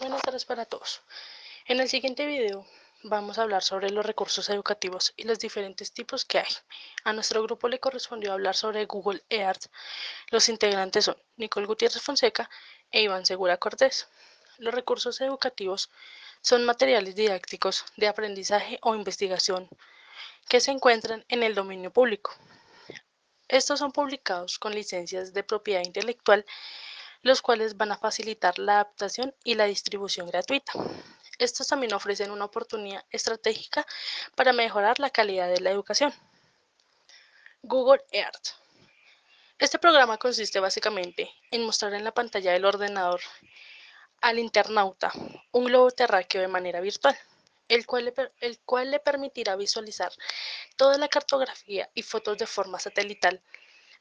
Buenas tardes para todos. En el siguiente video vamos a hablar sobre los recursos educativos y los diferentes tipos que hay. A nuestro grupo le correspondió hablar sobre Google Earth. Los integrantes son Nicole Gutiérrez Fonseca e Iván Segura Cortés. Los recursos educativos son materiales didácticos de aprendizaje o investigación que se encuentran en el dominio público. Estos son publicados con licencias de propiedad intelectual los cuales van a facilitar la adaptación y la distribución gratuita. Estos también ofrecen una oportunidad estratégica para mejorar la calidad de la educación. Google Earth. Este programa consiste básicamente en mostrar en la pantalla del ordenador al internauta un globo terráqueo de manera virtual, el cual, le, el cual le permitirá visualizar toda la cartografía y fotos de forma satelital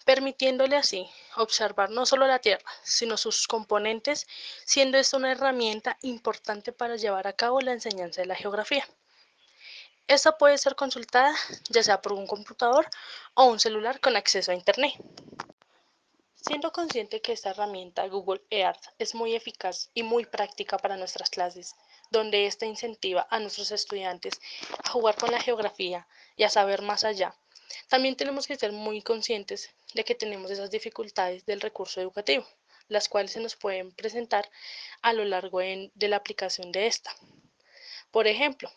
permitiéndole así observar no solo la Tierra, sino sus componentes, siendo esto una herramienta importante para llevar a cabo la enseñanza de la geografía. Esta puede ser consultada ya sea por un computador o un celular con acceso a Internet. Siendo consciente que esta herramienta Google Earth es muy eficaz y muy práctica para nuestras clases, donde ésta incentiva a nuestros estudiantes a jugar con la geografía y a saber más allá, también tenemos que ser muy conscientes de que tenemos esas dificultades del recurso educativo, las cuales se nos pueden presentar a lo largo de, la aplicación de esta. Por ejemplo,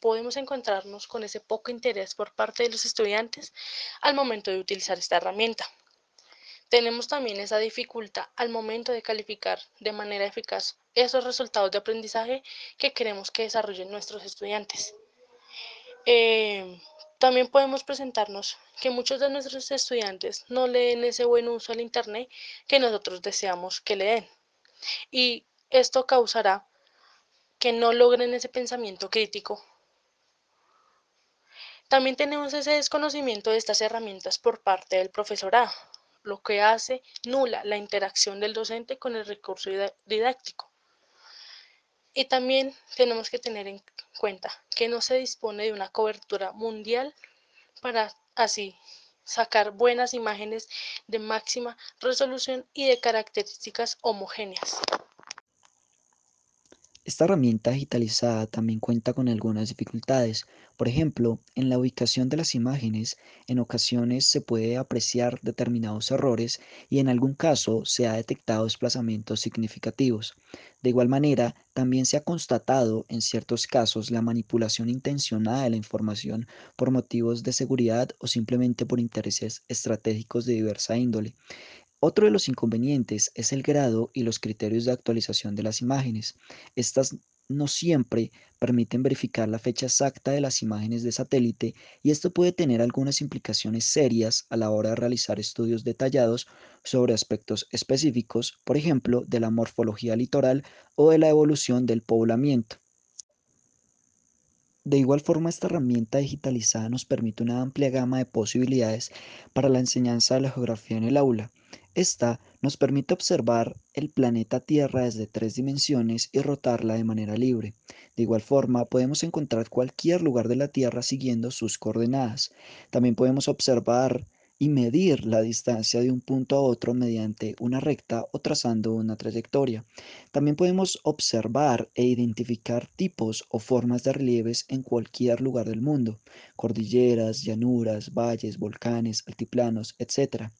podemos encontrarnos con ese poco interés por parte de los estudiantes al momento de utilizar esta herramienta. Tenemos también esa dificultad al momento de calificar de manera eficaz esos resultados de aprendizaje que queremos que desarrollen nuestros estudiantes. Eh, también podemos presentarnos que muchos de nuestros estudiantes no leen ese buen uso al Internet que nosotros deseamos que le den. Y esto causará que no logren ese pensamiento crítico. También tenemos ese desconocimiento de estas herramientas por parte del profesorado, lo que hace nula la interacción del docente con el recurso didáctico. Y también tenemos que tener en cuenta que no se dispone de una cobertura mundial para así sacar buenas imágenes de máxima resolución y de características homogéneas. Esta herramienta digitalizada también cuenta con algunas dificultades. Por ejemplo, en la ubicación de las imágenes, en ocasiones se puede apreciar determinados errores y en algún caso se ha detectado desplazamientos significativos. De igual manera, también se ha constatado en ciertos casos la manipulación intencionada de la información por motivos de seguridad o simplemente por intereses estratégicos de diversa índole. Otro de los inconvenientes es el grado y los criterios de actualización de las imágenes. Estas no siempre permiten verificar la fecha exacta de las imágenes de satélite y esto puede tener algunas implicaciones serias a la hora de realizar estudios detallados sobre aspectos específicos, por ejemplo, de la morfología litoral o de la evolución del poblamiento. De igual forma, esta herramienta digitalizada nos permite una amplia gama de posibilidades para la enseñanza de la geografía en el aula. Esta nos permite observar el planeta Tierra desde tres dimensiones y rotarla de manera libre. De igual forma, podemos encontrar cualquier lugar de la Tierra siguiendo sus coordenadas. También podemos observar y medir la distancia de un punto a otro mediante una recta o trazando una trayectoria. También podemos observar e identificar tipos o formas de relieves en cualquier lugar del mundo, cordilleras, llanuras, valles, volcanes, altiplanos, etc.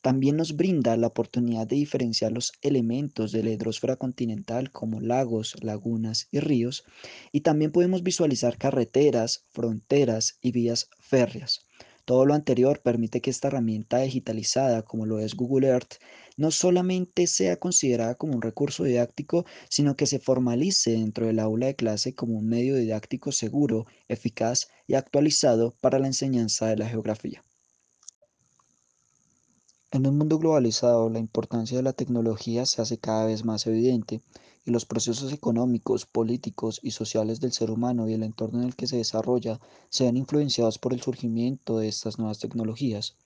También nos brinda la oportunidad de diferenciar los elementos de la hidrosfera continental como lagos, lagunas y ríos, y también podemos visualizar carreteras, fronteras y vías férreas. Todo lo anterior permite que esta herramienta digitalizada, como lo es Google Earth, no solamente sea considerada como un recurso didáctico, sino que se formalice dentro del aula de clase como un medio didáctico seguro, eficaz y actualizado para la enseñanza de la geografía. En un mundo globalizado, la importancia de la tecnología se hace cada vez más evidente y los procesos económicos, políticos y sociales del ser humano y el entorno en el que se desarrolla se ven influenciados por el surgimiento de estas nuevas tecnologías.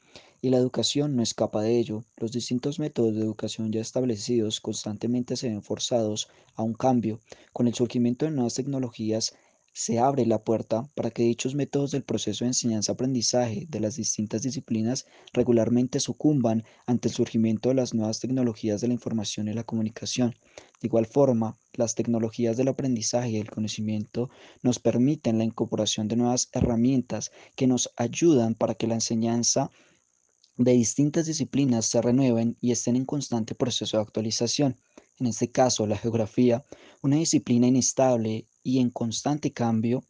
Y la educación no escapa de ello. Los distintos métodos de educación ya establecidos constantemente se ven forzados a un cambio. Con el surgimiento de nuevas tecnologías se abre la puerta para que dichos métodos del proceso de enseñanza-aprendizaje de las distintas disciplinas regularmente sucumban ante el surgimiento de las nuevas tecnologías de la información y la comunicación. De igual forma, las tecnologías del aprendizaje y el conocimiento nos permiten la incorporación de nuevas herramientas que nos ayudan para que la enseñanza de distintas disciplinas se renueven y estén en constante proceso de actualización. En este caso, la geografía, una disciplina inestable y en constante cambio,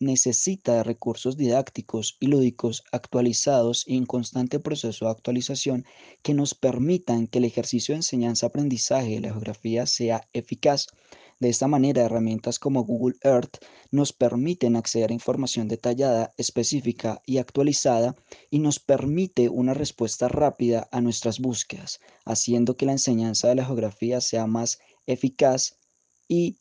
necesita de recursos didácticos y lúdicos actualizados y en constante proceso de actualización que nos permitan que el ejercicio de enseñanza-aprendizaje de la geografía sea eficaz. De esta manera, herramientas como Google Earth nos permiten acceder a información detallada, específica y actualizada y nos permite una respuesta rápida a nuestras búsquedas, haciendo que la enseñanza de la geografía sea más eficaz y